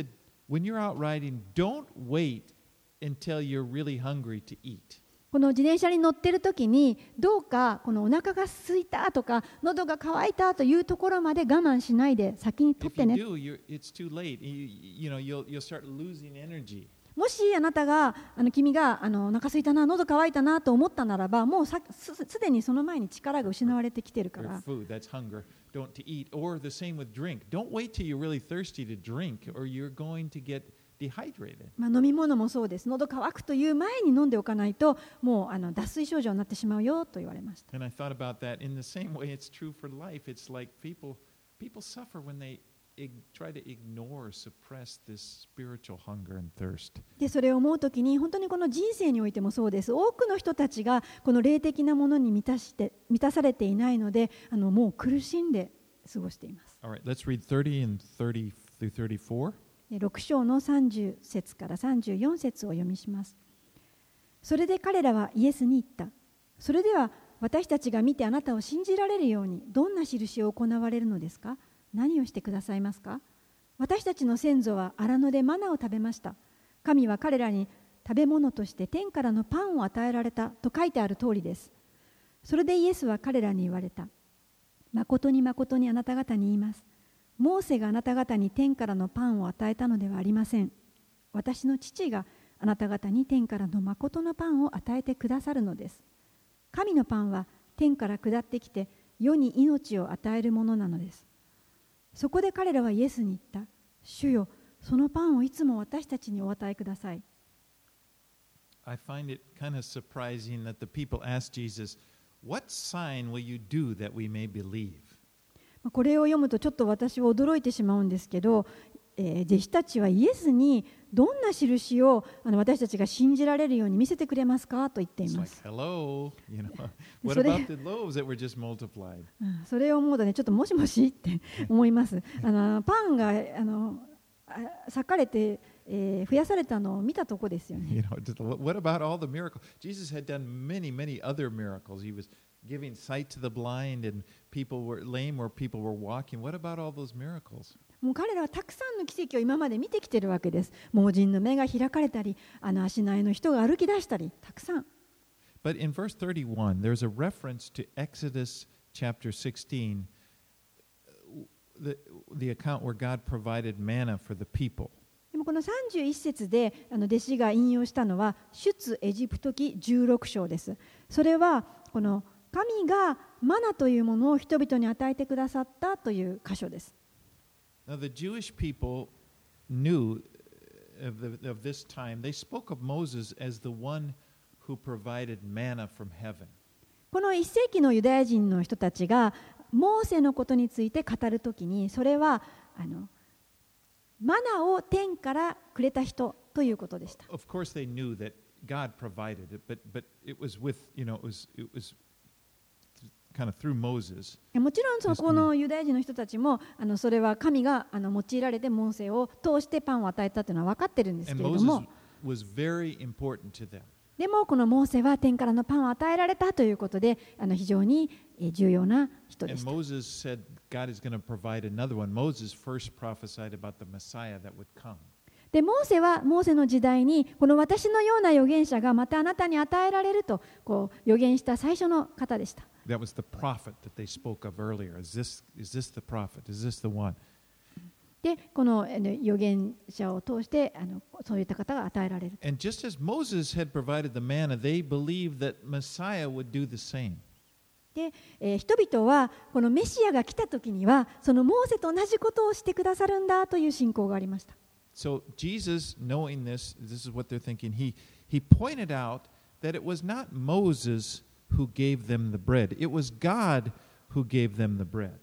この自転車に乗ってる時にどうかこのお腹が空いたとか喉が渇いたというところまで我慢しないで先に取ってね。もしあなたがあの君があのお腹空すいたな喉乾いたなと思ったならばもうさす,すでにその前に力が失われてきてるから。Really、まあ飲み物もそうです。喉乾くという前に飲んでおかないともうあの脱水症状になってしまうよと言われました。でそれを思うときに本当にこの人生においてもそうです。多くの人たちがこの霊的なものに満たして満たされていないのであのもう苦しんで過ごしています。Right, let's read 30 and 30 through 34. で6章の30節から34節をお読みします。それで彼らはイエスに言った。それでは私たちが見てあなたを信じられるようにどんな印を行われるのですか？何をしてくださいますか？私たちの先祖は荒野でマナを食べました。神は彼らに食べ物として天からのパンを与えられたと書いてある通りです。それでイエスは彼らに言われた。誠に誠にあなた方に言います。モーセがあなた方に天からのパンを与えたのではありません。私の父があなた方に天からの誠のパンを与えてくださるのです。神のパンは天から下ってきて世に命を与えるものなのです。そこで彼らはイエスに言った主よそのパンをいつも私たちにお与えください I find it kind of surprising that the people asked Jesus, What sign will you do that we may believe? まあこれを読むとちょっと私は驚いてしまうんですけど、えー弟子たちはイエスにどんな印をあの私たちが信じられるように見せてくれますかと言っています。それを思うとねちょっともしもしって思います。あのパンがあのあ裂かれて、えー増やされたのを見たとこですよね。You know, just what about all the miracles? Jesus had done many, many other miracles. He was giving sight to the blind, and people were lame where people were walking. What about all those miracles? もう彼らはたくさんの奇跡を今まで見てきてるわけです。盲人の目が開かれたり、あの足内の人が歩き出したり、たくさん。But in verse 31, there's a reference to Exodus chapter 16, the, the account where God provided manna for the people. でもこの31節であの弟子が引用したのは出エジプト記16章です。それはこの神がマナというものを人々に与えてくださったという箇所です。Now, the Jewish people knew of, the, of this time, they spoke of Moses as the one who provided manna from heaven. この1世紀のユダヤ人の人たちがモーセのことについて語るときにそれはあのマナを天からくれた人ということでした。Of course, they knew that God provided it, but, but it was with, you know, it was, it was もちろんそこのユダヤ人の人たちもあのそれは神があの用いられてモーセを通してパンを与えたというのは分かっているんですけれども。でもこのモーセは天からのパンを与えられたということであの非常に重要な人た。で、モーセはモーセの時代に、この私のような預言者がまたあなたに与えられるとこう預言した最初の方でした。で、この預言者を通して、あのそういった方が与えられる。で、え、人々は、このメシアが来た時には、そのモーセと同じことをしてくださるんだという信仰がありました。So Jesus, knowing this, this is what they're thinking. He, he pointed out that it was not Moses who gave them the bread, it was God who gave them the bread.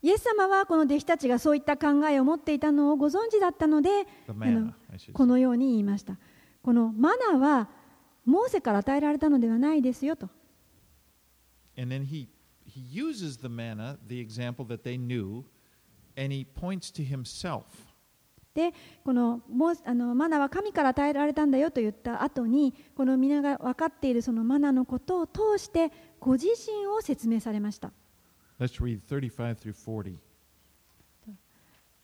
イエス様はこの弟子たちがそういった考えを持っていたのをご存知だったので manna, こ.のように言いましたこのマナはモーセから与えられたのではないですよと And then he, he uses the manna, the example that they knew, and he points to himself. でこのモーあのマナは神から与えられたんだよと言った後にこの皆が分かっているそのマナのことを通してご自身を説明されました。Let's read 35 through 40.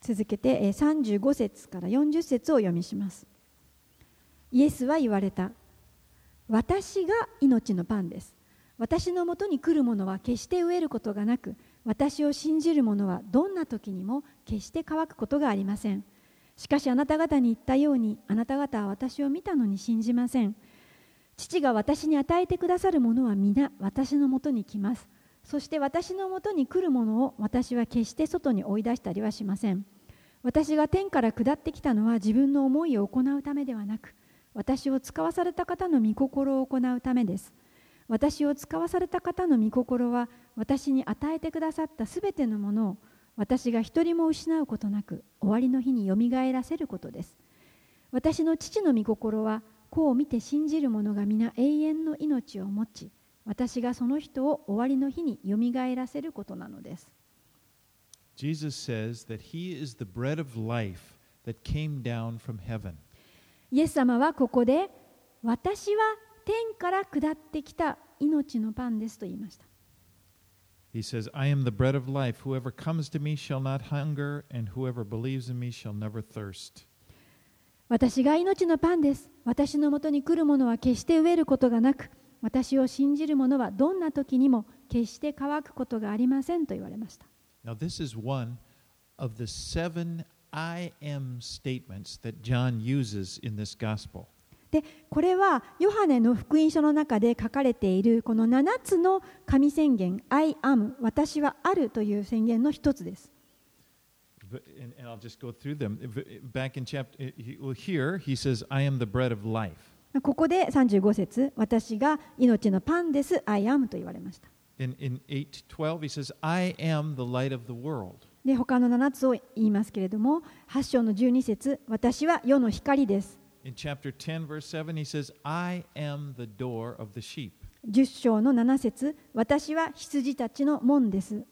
続けてえー35節から40節を読みします。イエスは言われた。私が命のパンです。私のもとに来る者は決して飢えることがなく私を信じる者はどんな時にも決して乾くことがありませんしかしあなた方に言ったようにあなた方は私を見たのに信じません。父が私に与えてくださるものは皆私のもとに来ます。そして私のもとに来るものを私は決して外に追い出したりはしません。私が天から下ってきたのは自分の思いを行うためではなく私を使わされた方の御心を行うためです。私を使わされた方の御心は私に与えてくださったすべてのものを私が一人も失うことなく終わりの日によみがえらせることです。私の父の御心は子を見て信じる者が皆永遠の命を持ち私がその人を終わりの日によみがえらせることなのです。Jesus says that He is the bread of life that came down from heaven. イエス様はここで私は天から下ってきた命のパンですと言いました He says, I am the bread of life. Whoever comes to me shall not hunger, and whoever believes in me shall never thirst. 私が命のパンです私のもとに来る者は決して飢えることがなく私を信じる者はどんな時にも決して乾くことがありませんと言われました Now, this is one of the seven I am statements that John uses in this gospel. でこれはヨハネの福音書の中で書かれているこの7つの神宣言「I am」「私はある」という宣言の一つです。ここで35節「私が命のパンです」「I am」と言われました。で他の7つを言いますけれども8章の12節私は世の光です」In chapter 10, verse 7, he says, I am the door of the sheep. 10章の7節私は羊たちの門です。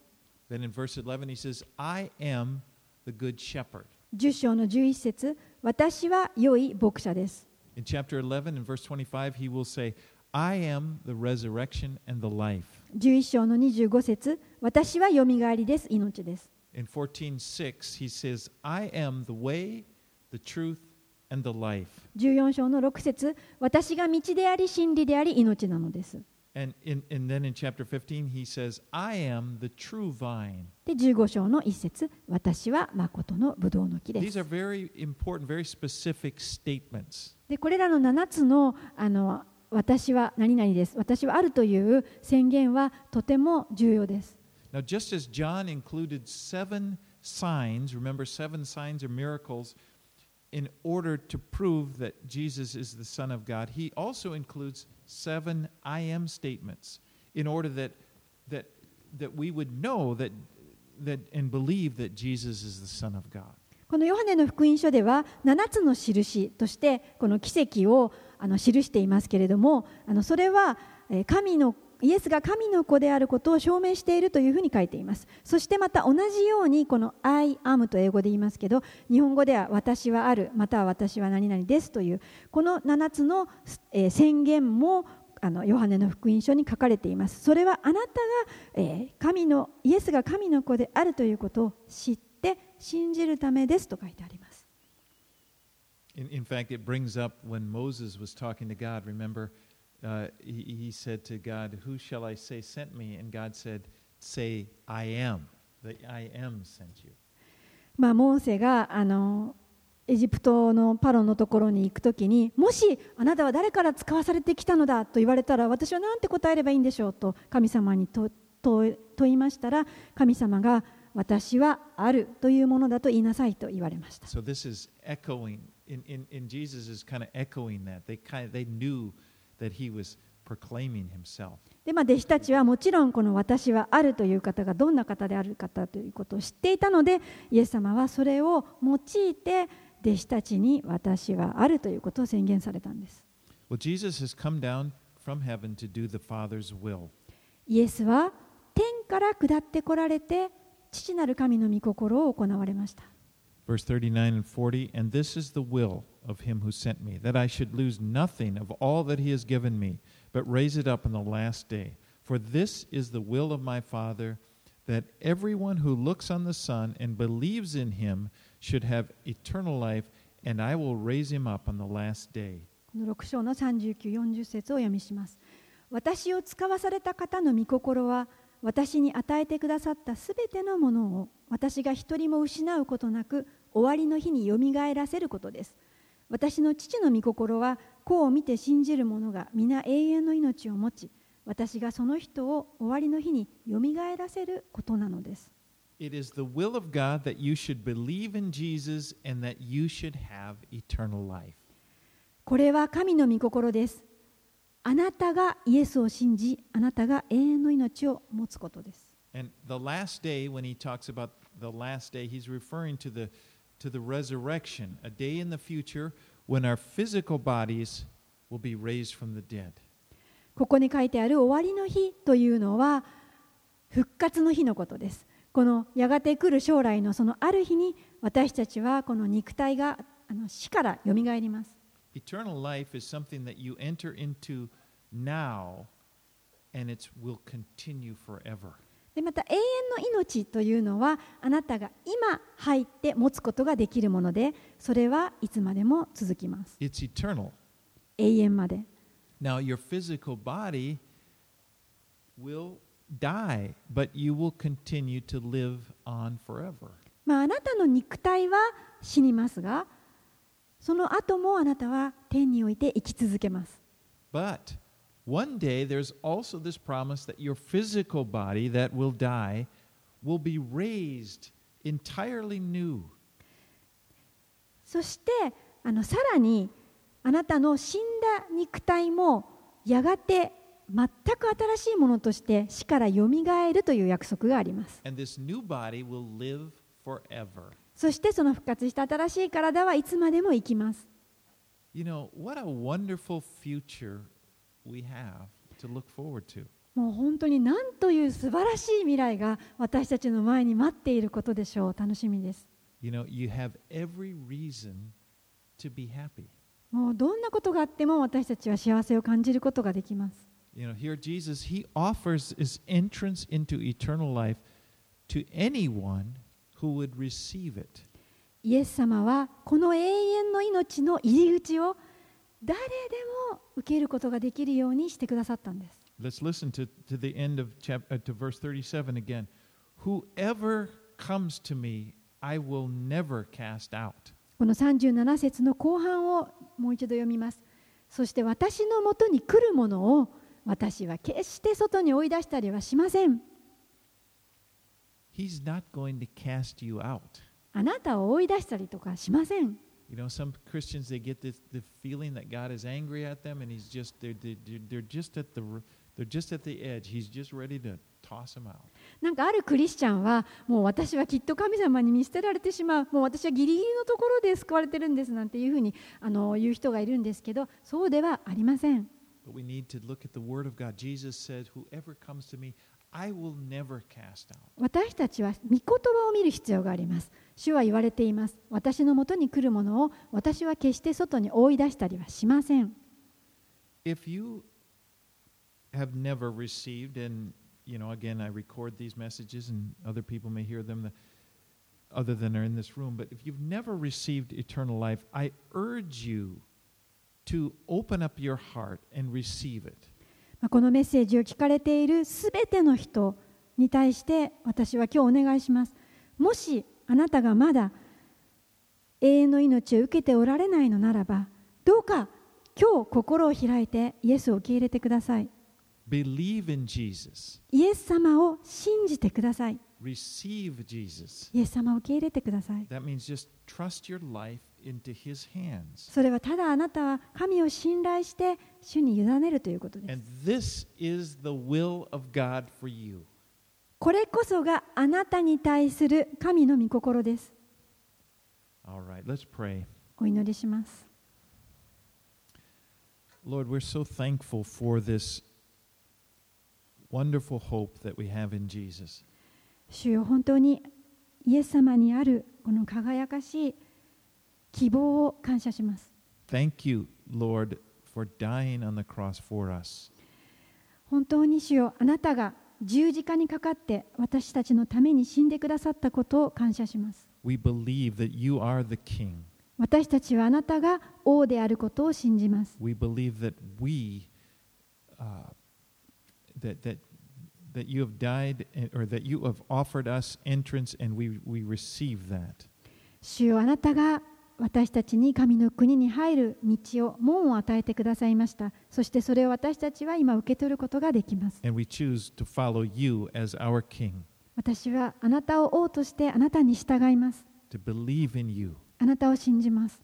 Then in verse 11, he says, I am the good shepherd. 10章の11節私は良い牧者です。 In chapter 11, in verse 25, he will say, I am the resurrection and the life. 11章の25節私はよみがえりです、命です。 In 14:6, he says, I am the way, the truth, and the life. 14章の6節私が道であり真理であり命なのです。And, in, and then in chapter 15, he says, I am the true vine. で15章の1節私は誠のブドウの木で These す are。very important, very specific statements. でこれらの7つのあの私は何々です、私はあるという宣言はとても重要です。Now, just as John included seven signs, remember, seven signs or miracles, in order to prove that Jesus is the Son of God, he also includes seven I am statements in order that, that, that we would know that, that and believe that Jesus is the Son of God. このヨハネの福音書では7つの印としてこの奇跡をあの記していますけれどもあのそれはえー神の イエスが神の子であることを証明しているというふうに書いていますそしてまた同じようにこの「I am」と英語で言いますけど日本語では「私はある」または「私は何々です」というこの7つの宣言もあのヨハネの福音書に書かれていますそれはあなたが、え神のイエスが神の子であるということを知って信じるためですと書いてあります。In, in fact, it brings up when Moses was talking to God. Remember, uh, he, he said to God, Who shall I say sent me? And God said, Say, I am. The I am sent you. まあ、モーセがあのエジプトのパロのところに行くときにもしあなたは誰から使わされてきたのだと言われたら私は何て答えればいいんでしょうと神様にとと問いましたら神様が私はあるというものだと言いなさいと言われました。So this is echoing, in, in, in Jesus is kind of echoing that. They, kind of, they knew that he was proclaiming himself. でまあ、弟子たちはもちろんこの私はあるという方がどんな方である方ということを知っていたのでイエス様はそれを用いて弟子たちに私はあるということを宣言されたんです Well, Jesus has come down from heaven to do the Father's will. イエスは天から下ってこられて父なる神の御心を行われました Verse 39 and 40 And this is the will of him who sent me, that I should lose nothing of all that he has given me, but raise it up in the last day. For this is the will of my Father, that everyone who looks on the Son and believes in him should have eternal life, and I will raise him up on the last day. この6章の39、40節を読みします。私を使わされた方の御心は、私に与えてくださったすべてのものを、私が一人も失うことなく、終わりの日によみがえらせることです。 私の父の御心はこう見て信じる者が皆永遠の命を持ち私がその人を終わりの日によみがえらせることなのです。これは神の御心です。あなたがイエスを信じ、あなたが永遠の命を持つことです。And the last day, when he talks about the last day, he's referring to the to the resurrection, a day in the future when our physical bodies will be raised from the dead. ここに書いてある終わりの日というのは復活の日のことです。このやがて来る将来のそのある日に私たちはこの肉体があの死からよみがえります。Eternal life is something that you enter into now and it will continue forever. でまた永遠の命というのはあなたが今入って持つことができるものでそれはいつまでも続きます。It's eternal. 永遠まで。Now, your physical body will die, but you will continue to live on forever. まあ、あなたの肉体は死にますがその後もあなたは天において生き続けます。But one day there's also this promise that your physical body that will die will be raised entirely new. そしてあのさらにあなたの死んだ肉体もやがて全く新しいものとして死からよみがえるという約束があります。そしてその復活した新しい体はいつまでも生きます。You know, what a wonderful future we have to look forward to. もう本当に何という素晴らしい未来が私たちの前に待っていることでしょう。楽しみです。You know, you have every reason to be happy. もうどんなことがあっても私たちは幸せを感じることができます。You know, here Jesus, he offers his entrance into eternal life to anyone who would receive it. イエス様はこの永遠の命の入り口を誰でも受けることができるようにしてくださったんです。Let's listen to, to the end of chap, uh, to verse 37 again. Whoever comes to me, I will never cast out. この37節の後半をもう一度読みます。そして私のもとに来るものを私は決して外に追い出したりはしません。He's not going to cast you out. あなたを追い出したりとかしません。You know, some Christians they get this the feeling that God is angry at them, and He's just they're they're, they're- just at the they're just at the edge. He's just ready to toss them out. なんかあるクリスチャンはもう私はきっと神様に見捨てられてしまうもう私はギリギリのところで救われてるんですなんていうふうにあの言う人がいるんですけどそうではありません But we need to look at the Word of God. Jesus said, "Whoever comes to me, I will never cast out." 私たちは御言葉を見る必要があります主は言われています私のもとに来るものを私は決して外に追い出したりはしません If you have never received, and you know, again, I record these messages, and other people may hear them, the, other than are in this room. But if you've never received eternal life, I urge you to open up your heart and receive it. まあこのメッセージを聞かれているすべての人に対して私は今日お願いしますもしあなたがまだ永遠の命を受けておられないのならばどうか今日心を開いてイエスを受け入れてください Believe in Jesus. イエス様を信じてください Receive Jesus. イエス様を受け入れてください That means just trust your life. それはただあなたは神を信頼して主に委ねるということです。これこそがあなたに対する神の御心です。お祈りします。Lord, we're so thankful for this wonderful hope that we have in Jesus. 主よ本当にイエス様にあるこの輝かしい希望を感謝します Thank you, Lord, for dying on the cross for us. 本当に主よあなたが十字架にかかって私たちのために死んでくださったことを感謝します We believe that you are the King. 私たちはあなたが王であることを信じます We believe that we, uh, that, that, that you have died or that you have offered us entrance and we, we receive that. 主よあなたが私たちに神の国に入る道を、門を与えてくださいました。そしてそれを私たちは今受け取ることができます。私はあなたを王としてあなたに従います。あなたを信じます。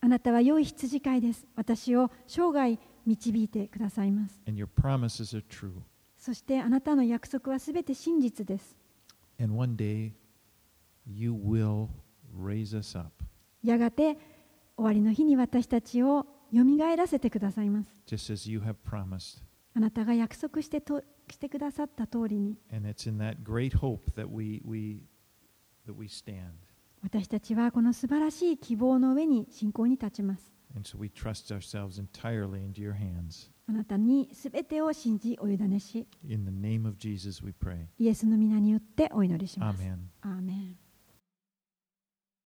あなたは良い羊飼いです。私を生涯導いてくださいます。そしてあなたの約束はすべて真実です。And one day, you will raise us up, やがて終わりの日に私たちをよみがえらせてくださいます。just as you have promised. あなたが約束してとしてくださった通りに And it's in that great hope that we, we, that we stand. 私たちはこの素晴らしい希望の上に信仰に立ちます。And so we trust ourselves entirely into your hands. あなたにすべてを信じお委ねし.イエスの皆によってお祈りします。アーメン